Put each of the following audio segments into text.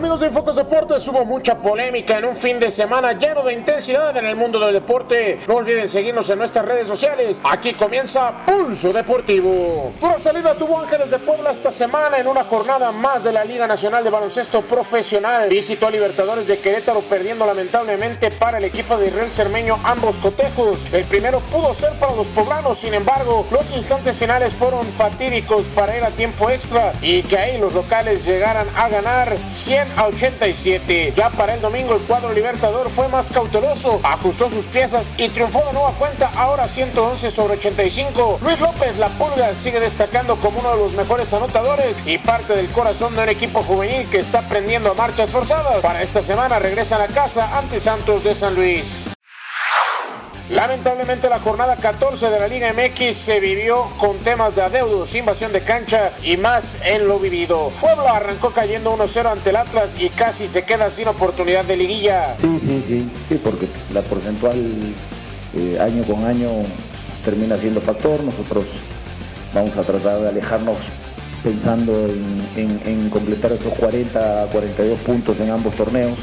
Amigos de Infocos Deportes, hubo mucha polémica en un fin de semana lleno de intensidad en el mundo del deporte. No olviden seguirnos en nuestras redes sociales. Aquí comienza Pulso Deportivo. Dura salida tuvo Ángeles de Puebla esta semana en una jornada más de la Liga Nacional de Baloncesto Profesional. Visitó a Libertadores de Querétaro perdiendo lamentablemente para el equipo de Israel Cermeño ambos cotejos. El primero pudo ser para los poblanos, sin embargo, los instantes finales fueron fatídicos para ir a tiempo extra y que ahí los locales llegaran a ganar 100 a 87. Ya para el domingo el cuadro Libertador fue más cauteloso, ajustó sus piezas y triunfó de nueva cuenta ahora 111 sobre 85. Luis López La Pulga sigue destacando como uno de los mejores anotadores y parte del corazón de un equipo juvenil que está aprendiendo a marchas forzadas. Para esta semana regresan a casa ante Santos de San Luis. Lamentablemente la jornada 14 de la Liga MX se vivió con temas de adeudos, invasión de cancha y más en lo vivido. Puebla arrancó cayendo 1-0 ante el Atlas y casi se queda sin oportunidad de liguilla. Sí, sí, sí, sí, porque la porcentual eh, año con año termina siendo factor. Nosotros vamos a tratar de alejarnos pensando en, en completar esos 40, 42 puntos en ambos torneos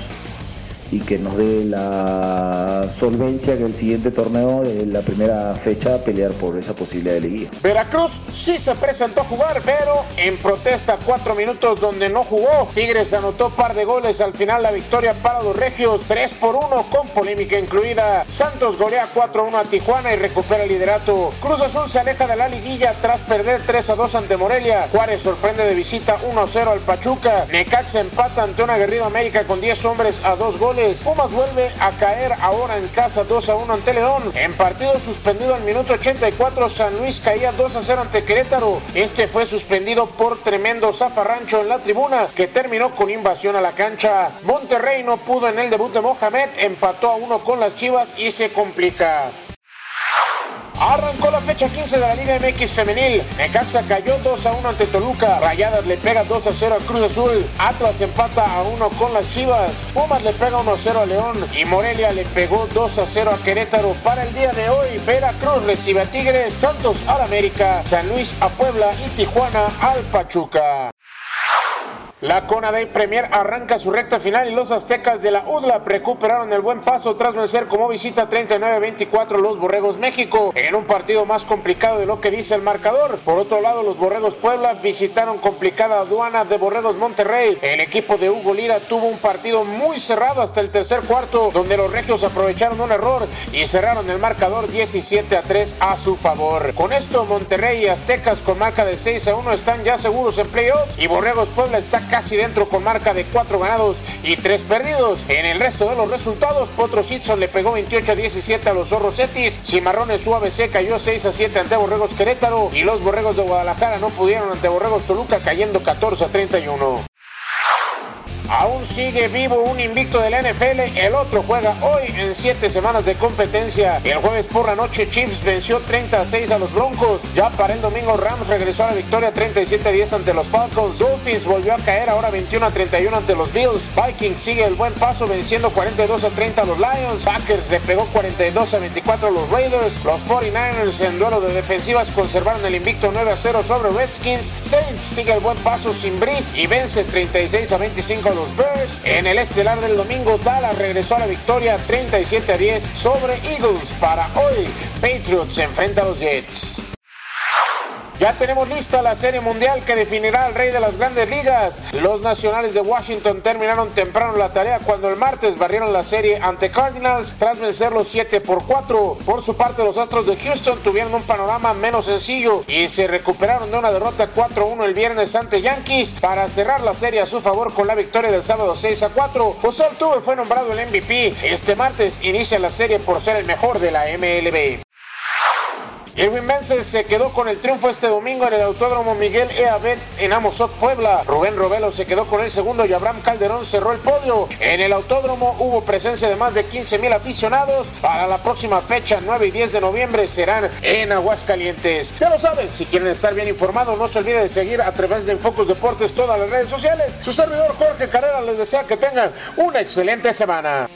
y que nos dé la solvencia que el siguiente torneo de la primera fecha pelear por esa posibilidad de liguilla. Veracruz sí se presentó a jugar, pero en protesta cuatro minutos donde no jugó. Tigres anotó par de goles al final la victoria para los Regios, 3 por 1 con polémica incluida. Santos golea 4-1 a Tijuana y recupera el liderato. Cruz Azul se aleja de la liguilla tras perder 3 a 2 ante Morelia. Juárez sorprende de visita 1-0 al Pachuca. Necaxa empata ante un aguerrido América con 10 hombres a 2 goles Pumas vuelve a caer ahora en casa 2 a 1 ante León. En partido suspendido al minuto 84, San Luis caía 2 a 0 ante Querétaro. Este fue suspendido por tremendo zafarrancho en la tribuna que terminó con invasión a la cancha. Monterrey no pudo en el debut de Mohamed, empató a 1 con las Chivas y se complica. Arrancó la fecha 15 de la Liga MX femenil. Necaxa cayó 2 a 1 ante Toluca. Rayadas le pega 2 a 0 a Cruz Azul. Atlas empata a 1 con las Chivas. Pumas le pega 1 a 0 a León. Y Morelia le pegó 2 a 0 a Querétaro. Para el día de hoy, Veracruz recibe a Tigres, Santos al América, San Luis a Puebla y Tijuana al Pachuca. La Conadey Premier arranca su recta final y los aztecas de la UDLA recuperaron el buen paso tras vencer como visita 39-24 los Borregos México en un partido más complicado de lo que dice el marcador. Por otro lado, los Borregos Puebla visitaron complicada aduana de Borregos Monterrey. El equipo de Hugo Lira tuvo un partido muy cerrado hasta el tercer cuarto donde los regios aprovecharon un error y cerraron el marcador 17 a 3 a su favor. Con esto, Monterrey y Aztecas con marca de 6 a 1 están ya seguros en playoffs y Borregos Puebla está casi dentro con marca de 4 ganados y 3 perdidos. En el resto de los resultados, Potro Sitson le pegó 28 a 17 a los Zorros Cetis, Cimarrones UABC cayó 6 a 7 ante Borregos Querétaro y los Borregos de Guadalajara no pudieron ante Borregos Toluca cayendo 14 a 31. Aún sigue vivo un invicto del NFL, el otro juega hoy en 7 semanas de competencia. El jueves por la noche Chiefs venció 30 a 6 a los Broncos. Ya para el domingo Rams regresó a la victoria 37 a 10 ante los Falcons. Dolphins volvió a caer ahora 21 a 31 ante los Bills. Vikings sigue el buen paso venciendo 42 a 30 a los Lions. Packers le pegó 42 a 24 a los Raiders. Los 49ers en duelo de defensivas conservaron el invicto 9 a 0 sobre Redskins. Saints sigue el buen paso sin Breeze y vence 36 a 25 a los Bears. En el estelar del domingo, Dallas regresó a la victoria 37 a 10 sobre Eagles. Para hoy, Patriots enfrenta a los Jets. Ya tenemos lista la serie mundial que definirá al rey de las grandes ligas. Los nacionales de Washington terminaron temprano la tarea cuando el martes barrieron la serie ante Cardinals tras vencerlos 7 por 4. Por su parte, los Astros de Houston tuvieron un panorama menos sencillo y se recuperaron de una derrota 4-1 el viernes ante Yankees para cerrar la serie a su favor con la victoria del sábado 6 a 4. José Altuve fue nombrado el MVP. Este martes inicia la serie por ser el mejor de la MLB. Irwin Menses se quedó con el triunfo este domingo en el Autódromo Miguel E. En Amozoc, Puebla. Rubén Robelo se quedó con el segundo y Abraham Calderón cerró el podio. En el autódromo hubo presencia de más de 15 mil aficionados. Para la próxima fecha, 9 y 10 de noviembre, serán en Aguascalientes. Ya lo saben, si quieren estar bien informados, no se olviden de seguir a través de Enfocos Deportes todas las redes sociales. Su servidor Jorge Carrera les desea que tengan una excelente semana.